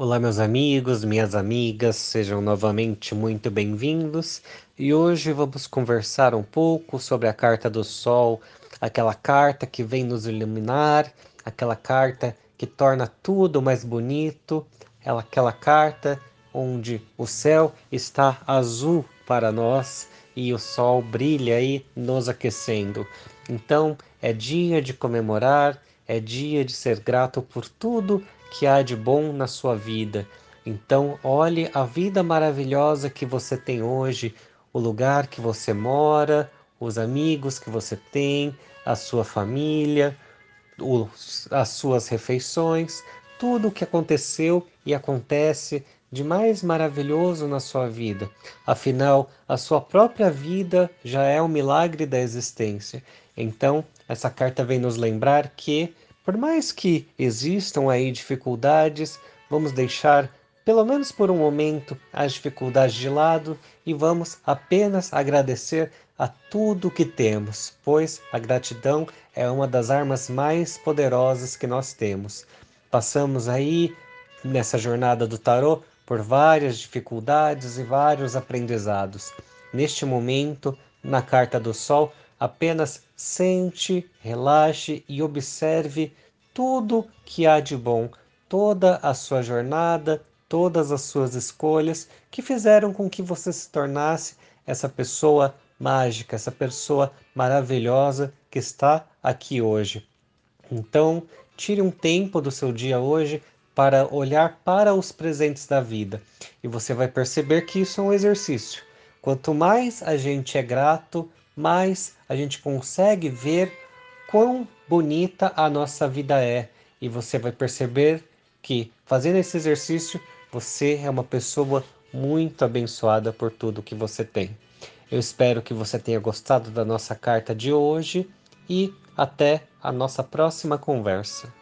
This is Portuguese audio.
Olá, meus amigos, minhas amigas, sejam novamente muito bem-vindos. E hoje vamos conversar um pouco sobre a carta do Sol, aquela carta que vem nos iluminar, aquela carta que torna tudo mais bonito, aquela carta onde o céu está azul para nós e o sol brilha aí nos aquecendo. Então é dia de comemorar, é dia de ser grato por tudo que há de bom na sua vida. Então, olhe a vida maravilhosa que você tem hoje, o lugar que você mora, os amigos que você tem, a sua família, os, as suas refeições, tudo o que aconteceu e acontece de mais maravilhoso na sua vida. Afinal, a sua própria vida já é um milagre da existência. Então, essa carta vem nos lembrar que por mais que existam aí dificuldades, vamos deixar, pelo menos por um momento, as dificuldades de lado e vamos apenas agradecer a tudo que temos, pois a gratidão é uma das armas mais poderosas que nós temos. Passamos aí nessa jornada do tarô por várias dificuldades e vários aprendizados. Neste momento, na carta do Sol, apenas sente, relaxe e observe tudo que há de bom, toda a sua jornada, todas as suas escolhas que fizeram com que você se tornasse essa pessoa mágica, essa pessoa maravilhosa que está aqui hoje. Então, tire um tempo do seu dia hoje para olhar para os presentes da vida e você vai perceber que isso é um exercício. Quanto mais a gente é grato, mais a gente consegue ver quão bonita a nossa vida é. E você vai perceber que fazendo esse exercício, você é uma pessoa muito abençoada por tudo que você tem. Eu espero que você tenha gostado da nossa carta de hoje e até a nossa próxima conversa.